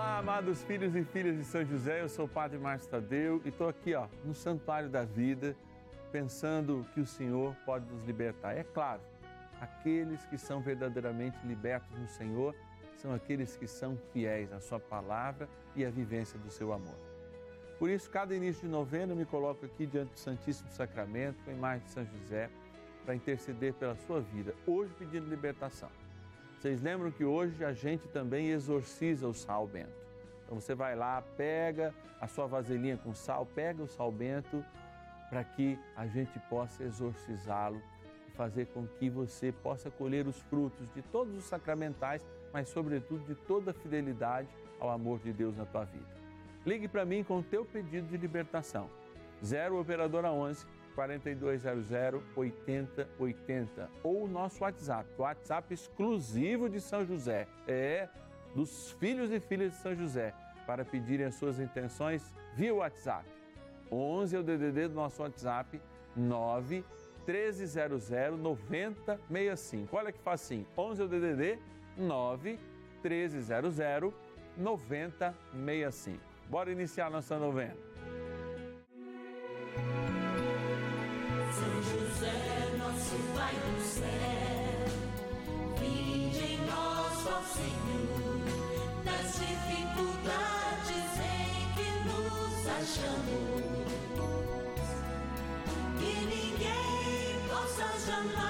Olá, amados filhos e filhas de São José, eu sou o Padre Márcio Tadeu e estou aqui ó, no Santuário da Vida, pensando que o Senhor pode nos libertar. É claro, aqueles que são verdadeiramente libertos no Senhor são aqueles que são fiéis à Sua palavra e à vivência do seu amor. Por isso, cada início de novena, eu me coloco aqui diante do Santíssimo Sacramento, com a imagem de São José, para interceder pela sua vida, hoje pedindo libertação. Vocês lembram que hoje a gente também exorciza o sal bento. Então você vai lá, pega a sua vasilhinha com sal, pega o sal bento para que a gente possa exorcizá-lo e fazer com que você possa colher os frutos de todos os sacramentais, mas sobretudo de toda a fidelidade ao amor de Deus na tua vida. Ligue para mim com o teu pedido de libertação. 0 operadora 11 4200 8080 ou o nosso WhatsApp, o WhatsApp exclusivo de São José, é dos filhos e filhas de São José, para pedirem as suas intenções via WhatsApp. 11 é o DDD do nosso WhatsApp 9 1300 9065. Olha que facinho. 11 é o DDD 9 1300 9065. Bora iniciar nossa novena. São José, nosso Pai do céu, vinde em nós, ó Senhor, nas dificuldades em que nos achamos, que ninguém possa jamais.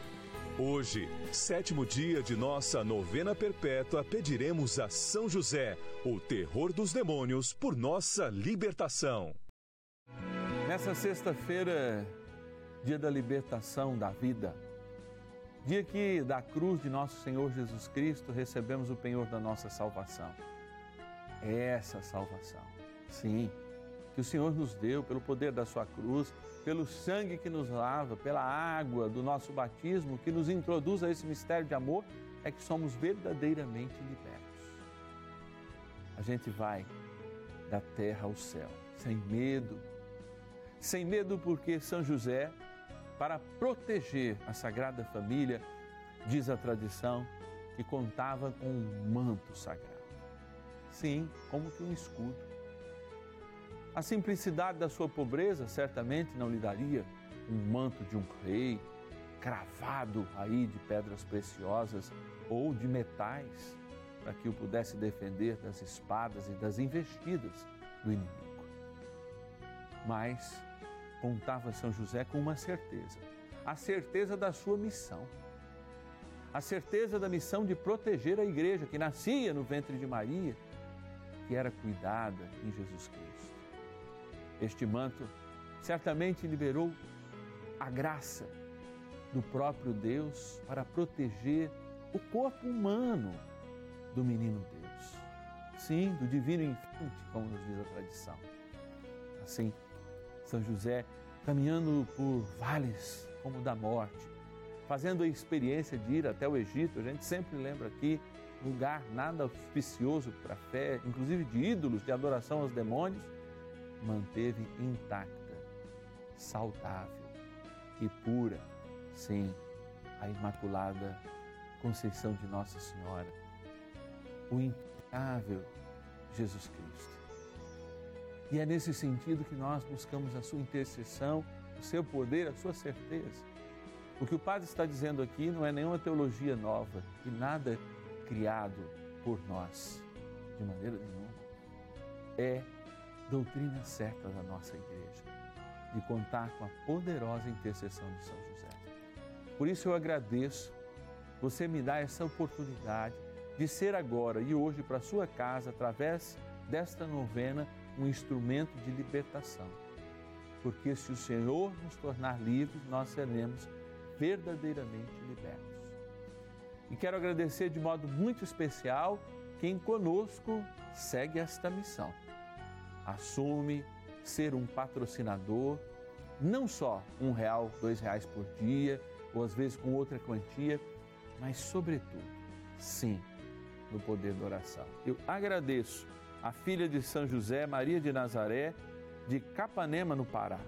Hoje, sétimo dia de nossa novena perpétua, pediremos a São José, o terror dos demônios, por nossa libertação. Nessa sexta-feira, dia da libertação da vida, dia que da cruz de nosso Senhor Jesus Cristo recebemos o penhor da nossa salvação. É essa salvação, sim, que o Senhor nos deu pelo poder da sua cruz pelo sangue que nos lava, pela água do nosso batismo que nos introduz a esse mistério de amor, é que somos verdadeiramente libertos. A gente vai da terra ao céu, sem medo. Sem medo, porque São José, para proteger a Sagrada Família, diz a tradição, que contava com um manto sagrado. Sim, como que um escudo a simplicidade da sua pobreza certamente não lhe daria um manto de um rei, cravado aí de pedras preciosas ou de metais, para que o pudesse defender das espadas e das investidas do inimigo. Mas contava São José com uma certeza, a certeza da sua missão. A certeza da missão de proteger a igreja que nascia no ventre de Maria, que era cuidada em Jesus Cristo. Este manto certamente liberou a graça do próprio Deus para proteger o corpo humano do menino Deus. Sim, do divino infante, como nos diz a tradição. Assim, São José, caminhando por vales como o da morte, fazendo a experiência de ir até o Egito, a gente sempre lembra aqui, lugar nada auspicioso para a fé, inclusive de ídolos, de adoração aos demônios, manteve intacta saudável e pura, sim, a Imaculada Conceição de Nossa Senhora, o impecável Jesus Cristo. E é nesse sentido que nós buscamos a sua intercessão, o seu poder, a sua certeza. O que o Padre está dizendo aqui não é nenhuma teologia nova e nada criado por nós, de maneira nenhuma. É doutrina certa da nossa igreja, de contar com a poderosa intercessão de São José. Por isso eu agradeço você me dá essa oportunidade de ser agora e hoje para sua casa através desta novena um instrumento de libertação. Porque se o Senhor nos tornar livres, nós seremos verdadeiramente libertos. E quero agradecer de modo muito especial quem conosco segue esta missão. Assume ser um patrocinador, não só um real, dois reais por dia, ou às vezes com outra quantia, mas sobretudo, sim, no poder da oração. Eu agradeço a filha de São José, Maria de Nazaré, de Capanema, no Pará,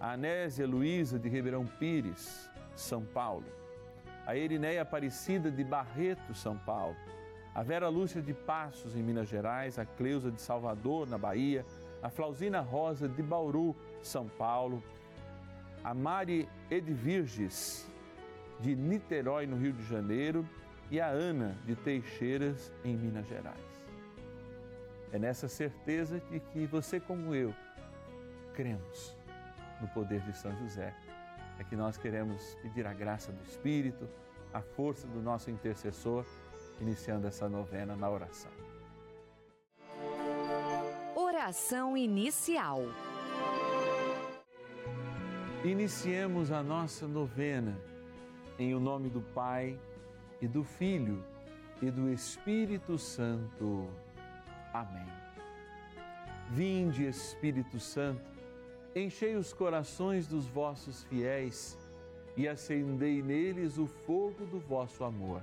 a Anésia Luísa de Ribeirão Pires, São Paulo, a Erinéia Aparecida de Barreto, São Paulo, a Vera Lúcia de Passos, em Minas Gerais, a Cleusa de Salvador, na Bahia, a Flausina Rosa de Bauru, São Paulo, a Mari Edvirges de Niterói, no Rio de Janeiro, e a Ana de Teixeiras, em Minas Gerais. É nessa certeza de que você, como eu, cremos no poder de São José, é que nós queremos pedir a graça do Espírito, a força do nosso intercessor, iniciando essa novena na oração. Oração inicial. Iniciemos a nossa novena em o nome do Pai e do Filho e do Espírito Santo. Amém. Vinde, Espírito Santo, enchei os corações dos vossos fiéis e acendei neles o fogo do vosso amor.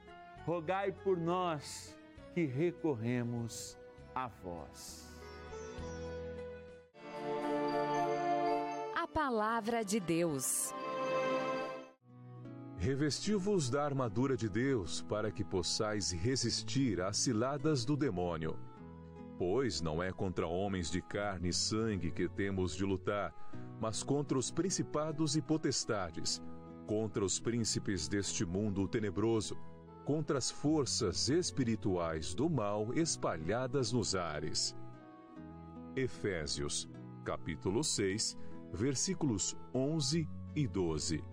rogai por nós que recorremos a vós. A Palavra de Deus. Revesti-vos da armadura de Deus para que possais resistir às ciladas do demônio. Pois não é contra homens de carne e sangue que temos de lutar, mas contra os principados e potestades, contra os príncipes deste mundo tenebroso, contra as forças espirituais do mal espalhadas nos ares. Efésios, capítulo 6, versículos 11 e 12.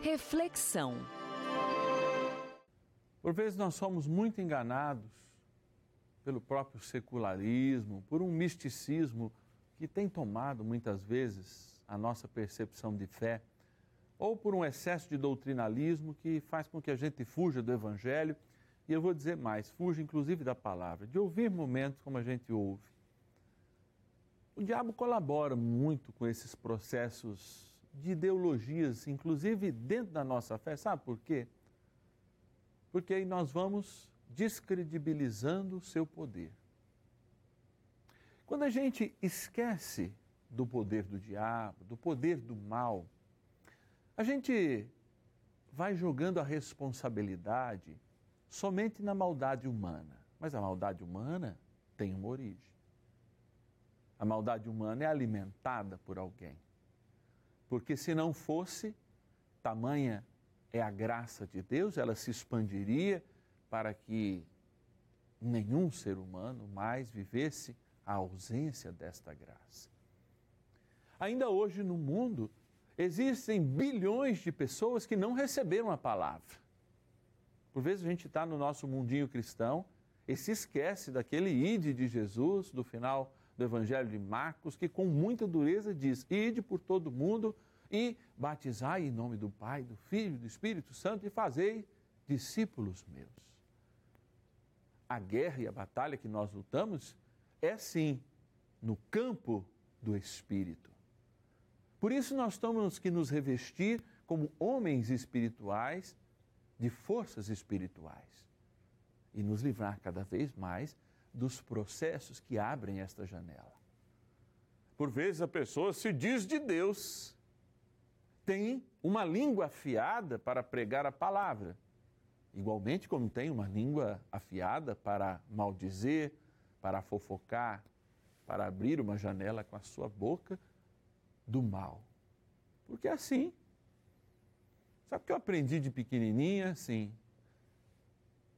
Reflexão. Por vezes nós somos muito enganados pelo próprio secularismo, por um misticismo que tem tomado muitas vezes a nossa percepção de fé, ou por um excesso de doutrinalismo que faz com que a gente fuja do Evangelho, e eu vou dizer mais, fuja inclusive da palavra, de ouvir momentos como a gente ouve. O diabo colabora muito com esses processos de ideologias, inclusive dentro da nossa fé, sabe por quê? Porque aí nós vamos descredibilizando o seu poder. Quando a gente esquece do poder do diabo, do poder do mal, a gente vai jogando a responsabilidade somente na maldade humana. Mas a maldade humana tem uma origem. A maldade humana é alimentada por alguém. Porque se não fosse, tamanha é a graça de Deus, ela se expandiria para que nenhum ser humano mais vivesse a ausência desta graça. Ainda hoje no mundo, existem bilhões de pessoas que não receberam a palavra. Por vezes a gente está no nosso mundinho cristão e se esquece daquele ide de Jesus, do final do Evangelho de Marcos, que com muita dureza diz: ide por todo mundo e batizai em nome do Pai, do Filho do Espírito Santo e fazei discípulos meus. A guerra e a batalha que nós lutamos é sim no campo do Espírito. Por isso nós temos que nos revestir como homens espirituais de forças espirituais e nos livrar cada vez mais dos processos que abrem esta janela. Por vezes a pessoa se diz de Deus, tem uma língua afiada para pregar a palavra, igualmente como tem uma língua afiada para maldizer, para fofocar, para abrir uma janela com a sua boca do mal. Porque é assim. Sabe o que eu aprendi de pequenininha? Assim.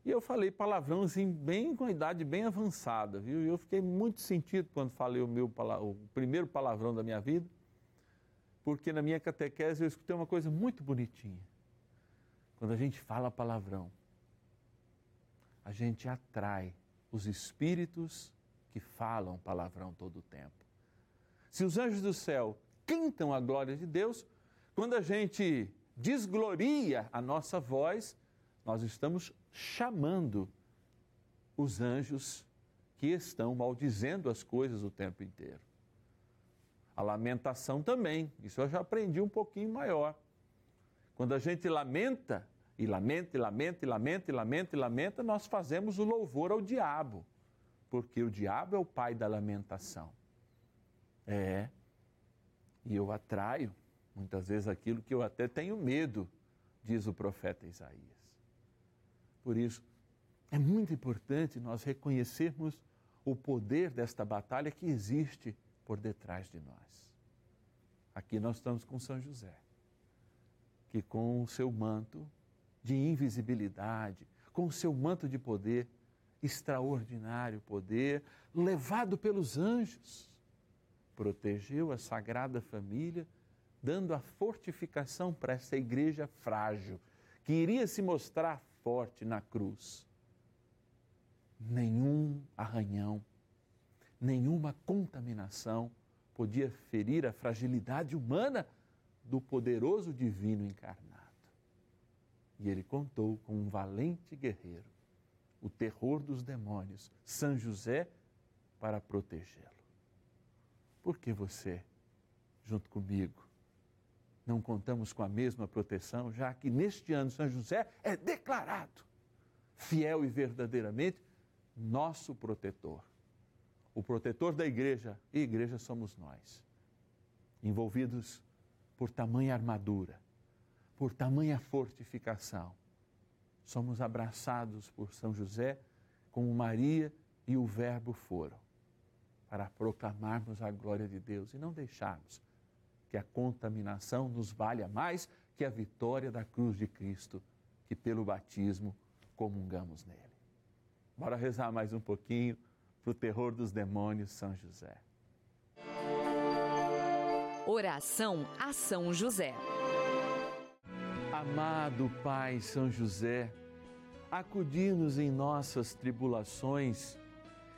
E eu falei palavrão assim, bem com a idade bem avançada, viu? E eu fiquei muito sentido quando falei o meu o primeiro palavrão da minha vida, porque na minha catequese eu escutei uma coisa muito bonitinha. Quando a gente fala palavrão, a gente atrai os espíritos que falam palavrão todo o tempo. Se os anjos do céu cantam a glória de Deus, quando a gente desgloria a nossa voz, nós estamos chamando os anjos que estão maldizendo as coisas o tempo inteiro. A lamentação também, isso eu já aprendi um pouquinho maior. Quando a gente lamenta, e lamenta, e lamenta, e lamenta, e lamenta, e lamenta, nós fazemos o louvor ao diabo, porque o diabo é o pai da lamentação. É, e eu atraio muitas vezes aquilo que eu até tenho medo, diz o profeta Isaías. Por isso, é muito importante nós reconhecermos o poder desta batalha que existe por detrás de nós. Aqui nós estamos com São José, que com o seu manto de invisibilidade, com o seu manto de poder, extraordinário poder, levado pelos anjos, protegeu a Sagrada Família, dando a fortificação para essa igreja frágil, que iria se mostrar forte na cruz. Nenhum arranhão, nenhuma contaminação podia ferir a fragilidade humana do poderoso divino encarnado. E ele contou com um valente guerreiro, o terror dos demônios, São José, para protegê-lo. Por que você, junto comigo, não contamos com a mesma proteção, já que neste ano São José é declarado fiel e verdadeiramente nosso protetor. O protetor da igreja, e igreja somos nós, envolvidos por tamanha armadura, por tamanha fortificação. Somos abraçados por São José, como Maria e o Verbo foram, para proclamarmos a glória de Deus e não deixarmos que a contaminação nos valha mais que a vitória da cruz de Cristo, que pelo batismo comungamos nele. Bora rezar mais um pouquinho para o terror dos demônios, São José. Oração a São José. Amado Pai São José, acudir-nos em nossas tribulações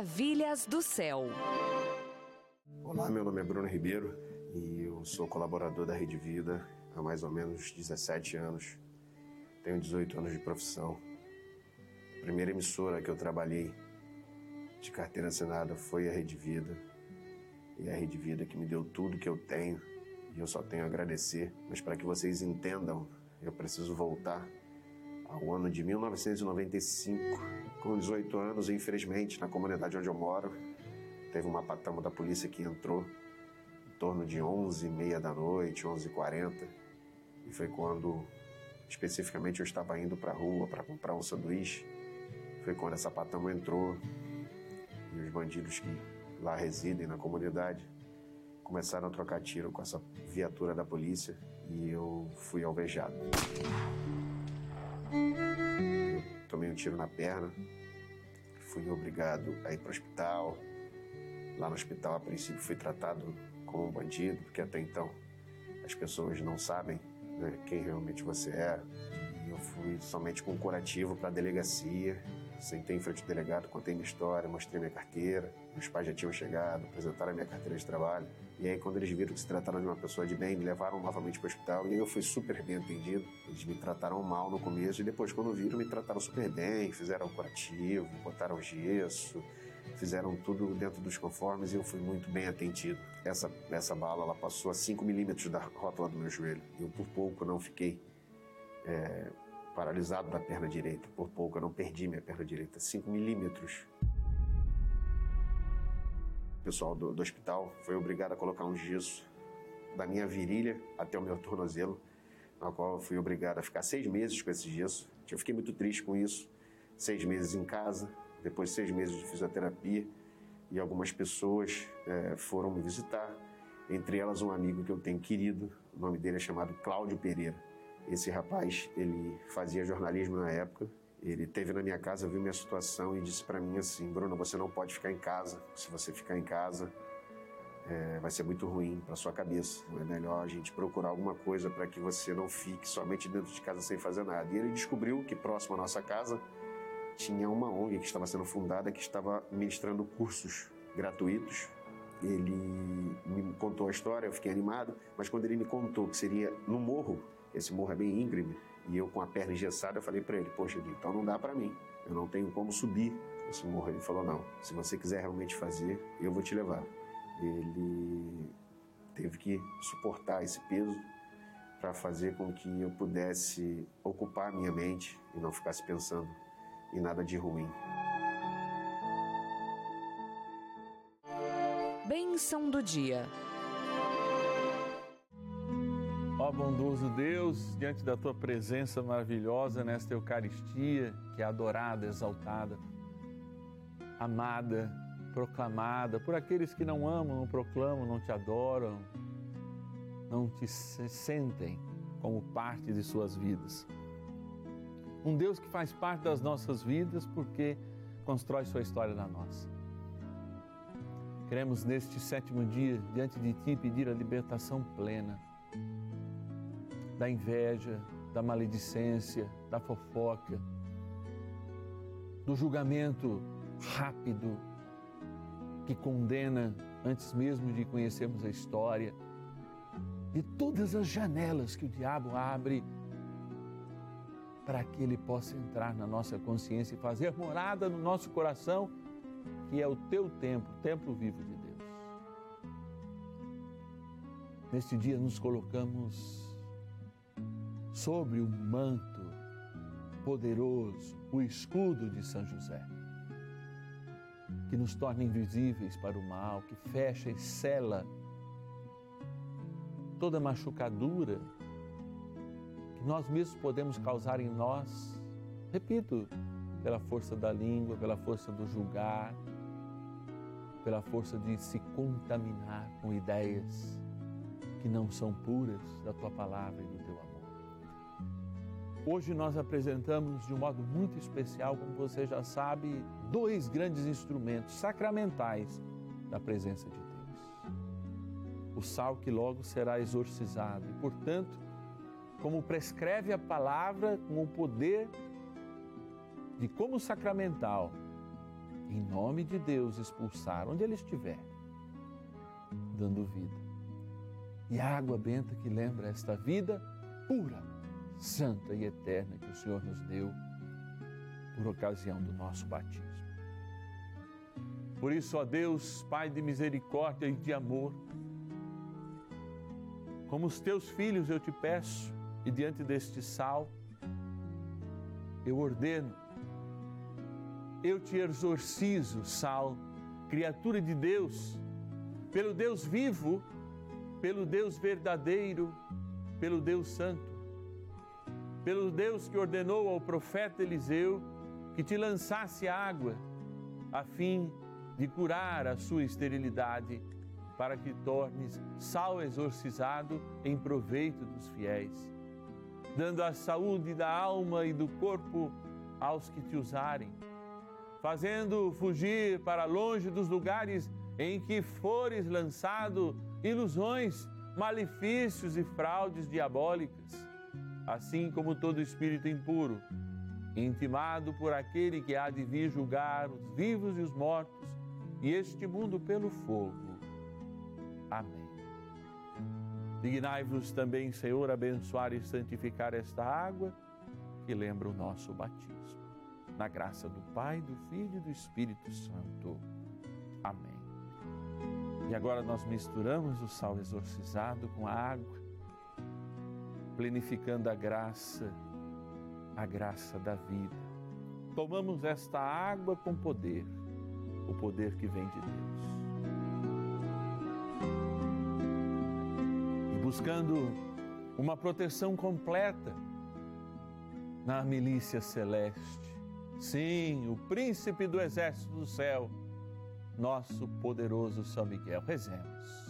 Maravilhas do Céu. Olá, meu nome é Bruno Ribeiro e eu sou colaborador da Rede Vida há mais ou menos 17 anos. Tenho 18 anos de profissão. A primeira emissora que eu trabalhei de carteira assinada foi a Rede Vida. E a Rede Vida que me deu tudo que eu tenho e eu só tenho a agradecer. Mas para que vocês entendam, eu preciso voltar ao ano de 1995 com 18 anos, infelizmente, na comunidade onde eu moro, teve uma patama da polícia que entrou em torno de 11 e meia da noite, 11 e 40 e foi quando, especificamente, eu estava indo para a rua para comprar um sanduíche. Foi quando essa patama entrou e os bandidos que lá residem na comunidade começaram a trocar tiro com essa viatura da polícia e eu fui alvejado tomei um tiro na perna, fui obrigado a ir para o hospital. Lá no hospital, a princípio, fui tratado como um bandido, porque até então as pessoas não sabem né, quem realmente você é. Eu fui somente com um curativo para a delegacia Sentei em frente ao delegado, contei minha história, mostrei minha carteira. Meus pais já tinham chegado, apresentaram a minha carteira de trabalho. E aí, quando eles viram que se trataram de uma pessoa de bem, me levaram novamente para o hospital. E eu fui super bem atendido. Eles me trataram mal no começo e depois, quando viram, me trataram super bem. Fizeram um curativo, botaram gesso, fizeram tudo dentro dos conformes e eu fui muito bem atendido. Essa, essa bala ela passou a 5 milímetros da rótula do meu joelho. Eu, por pouco, não fiquei. É, paralisado da perna direita. Por pouco eu não perdi minha perna direita, 5 milímetros. O pessoal do, do hospital foi obrigado a colocar um gesso da minha virilha até o meu tornozelo, na qual eu fui obrigado a ficar seis meses com esse gesso. Eu fiquei muito triste com isso. Seis meses em casa, depois seis meses de fisioterapia e algumas pessoas é, foram me visitar, entre elas um amigo que eu tenho querido, o nome dele é chamado Cláudio Pereira. Esse rapaz, ele fazia jornalismo na época. Ele teve na minha casa, viu minha situação e disse para mim assim: Bruno, você não pode ficar em casa. Se você ficar em casa, é, vai ser muito ruim para sua cabeça. É melhor a gente procurar alguma coisa para que você não fique somente dentro de casa sem fazer nada. E ele descobriu que próximo à nossa casa tinha uma ONG que estava sendo fundada que estava ministrando cursos gratuitos. Ele me contou a história, eu fiquei animado, mas quando ele me contou que seria no morro, esse morro é bem íngreme, e eu com a perna engessada, eu falei para ele, poxa, então não dá para mim, eu não tenho como subir esse morro. Ele falou, não, se você quiser realmente fazer, eu vou te levar. Ele teve que suportar esse peso para fazer com que eu pudesse ocupar minha mente e não ficasse pensando em nada de ruim. Bênção do dia. Bondoso Deus, diante da tua presença maravilhosa nesta Eucaristia, que é adorada, exaltada, amada, proclamada por aqueles que não amam, não proclamam, não te adoram, não te sentem como parte de suas vidas. Um Deus que faz parte das nossas vidas porque constrói sua história na nossa. Queremos neste sétimo dia, diante de Ti, pedir a libertação plena da inveja, da maledicência, da fofoca, do julgamento rápido que condena antes mesmo de conhecermos a história, de todas as janelas que o diabo abre para que ele possa entrar na nossa consciência e fazer morada no nosso coração, que é o teu templo, o templo vivo de Deus. Neste dia nos colocamos sobre o manto poderoso, o escudo de São José, que nos torna invisíveis para o mal, que fecha e cela toda machucadura que nós mesmos podemos causar em nós, repito, pela força da língua, pela força do julgar, pela força de se contaminar com ideias que não são puras da tua palavra e do. Hoje nós apresentamos de um modo muito especial, como você já sabe, dois grandes instrumentos sacramentais da presença de Deus. O sal que logo será exorcizado e, portanto, como prescreve a palavra, com o poder de como sacramental, em nome de Deus, expulsar onde ele estiver, dando vida. E a água benta que lembra esta vida pura, santa e eterna que o Senhor nos deu por ocasião do nosso batismo. Por isso, ó Deus, Pai de misericórdia e de amor, como os teus filhos eu te peço, e diante deste sal, eu ordeno, eu te exorcizo, sal, criatura de Deus, pelo Deus vivo, pelo Deus verdadeiro, pelo Deus santo, pelo Deus que ordenou ao profeta Eliseu que te lançasse água, a fim de curar a sua esterilidade, para que tornes sal exorcizado em proveito dos fiéis dando a saúde da alma e do corpo aos que te usarem, fazendo fugir para longe dos lugares em que fores lançado ilusões, malefícios e fraudes diabólicas, assim como todo espírito impuro, intimado por aquele que há de vir julgar os vivos e os mortos e este mundo pelo fogo. Amém. Dignai-vos também, Senhor, abençoar e santificar esta água que lembra o nosso batismo. Na graça do Pai, do Filho e do Espírito Santo. Amém. E agora nós misturamos o sal exorcizado com a água, plenificando a graça, a graça da vida. Tomamos esta água com poder, o poder que vem de Deus. buscando uma proteção completa na milícia celeste. Sim, o príncipe do exército do céu, nosso poderoso São Miguel. Rezemos.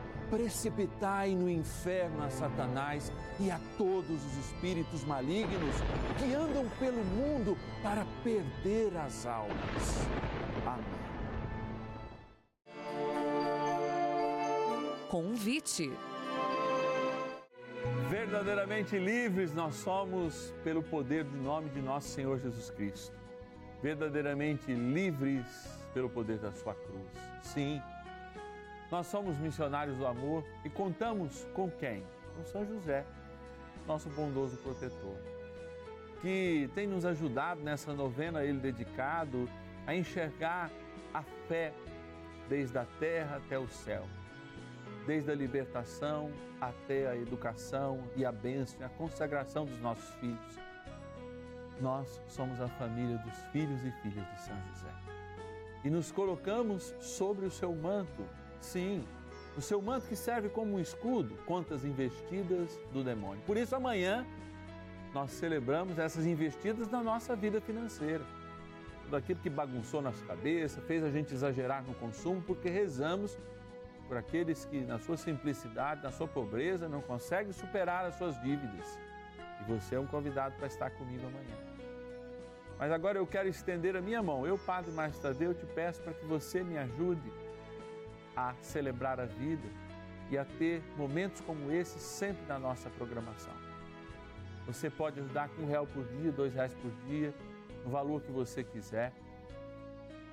precipitai no inferno a Satanás e a todos os espíritos malignos que andam pelo mundo para perder as almas. Amém. convite. Verdadeiramente livres nós somos pelo poder do nome de nosso Senhor Jesus Cristo. Verdadeiramente livres pelo poder da sua cruz. Sim, Nós somos missionários do amor e contamos com quem? Com São José, nosso bondoso protetor, que tem nos ajudado nessa novena, ele dedicado, a enxergar a fé desde a terra até o céu, desde a libertação até a educação e a bênção a consagração dos nossos filhos. Nós somos a família dos filhos e filhas de São José. E nos colocamos sobre o seu manto, sim, o seu manto que serve como um escudo contra as investidas do demônio. Por isso, amanhã, nós celebramos essas investidas na nossa vida financeira. Tudo aquilo que bagunçou nossa cabeça, fez a gente exagerar no consumo, porque rezamos por aqueles que, na sua simplicidade, na sua pobreza, não conseguem superar as suas dívidas. E você é um convidado para estar comigo amanhã. Mas agora eu quero estender a minha mão. Eu, Padre Márcio Tadeu, te peço para que você me ajude a celebrar a vida e a ter momentos como esse sempre na nossa programação. Você pode ajudar com um real por dia, dois reais por dia, o valor que você quiser,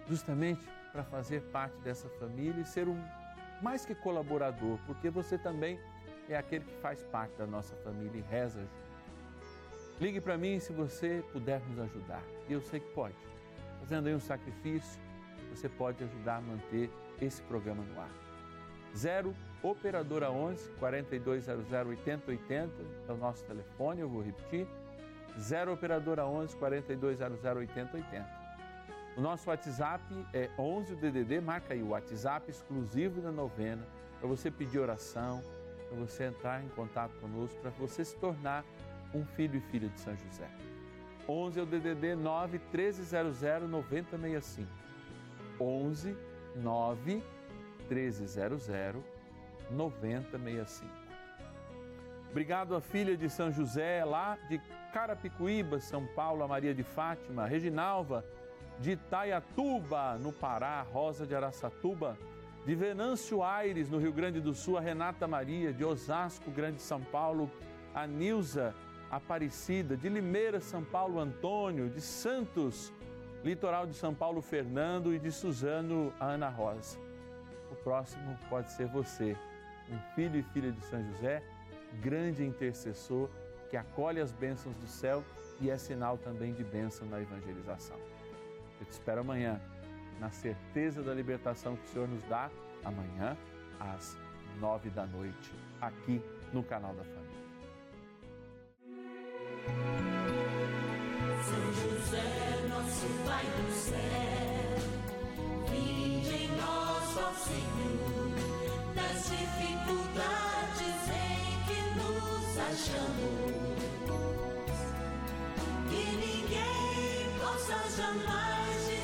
justamente para fazer parte dessa família e ser um mais que colaborador, porque você também é aquele que faz parte da nossa família e reza junto. Ligue para mim se você puder nos ajudar. E eu sei que pode. Fazendo aí um sacrifício, você pode ajudar a manter esse programa no ar. 0 Operadora 11 4200 8080 é o nosso telefone, eu vou repetir. 0 Operadora 11 4200 8080. O nosso WhatsApp é 11 o DDD, marca aí o WhatsApp exclusivo da novena, para você pedir oração, para você entrar em contato conosco, para você se tornar um filho e filha de São José. 11 é o DDD 9 1300 9065. 11 9 1300 9065. Obrigado à filha de São José, lá de Carapicuíba, São Paulo, a Maria de Fátima, Reginalva, de Itaiatuba, no Pará, Rosa de Araçatuba, de Venâncio Aires, no Rio Grande do Sul, a Renata Maria, de Osasco, Grande São Paulo, a Nilza Aparecida, de Limeira, São Paulo, Antônio, de Santos, litoral de São Paulo, Fernando e de Suzano, a Ana Rosa. O próximo pode ser você, um filho e filha de São José, grande intercessor que acolhe as bênçãos do céu e é sinal também de bênção na evangelização. Eu te espero amanhã, na certeza da libertação que o Senhor nos dá, amanhã, às nove da noite, aqui no canal da Família. José, nosso Pai do céu, vinde em nós, ó Senhor, das dificuldades em que nos achamos, que ninguém possa jamais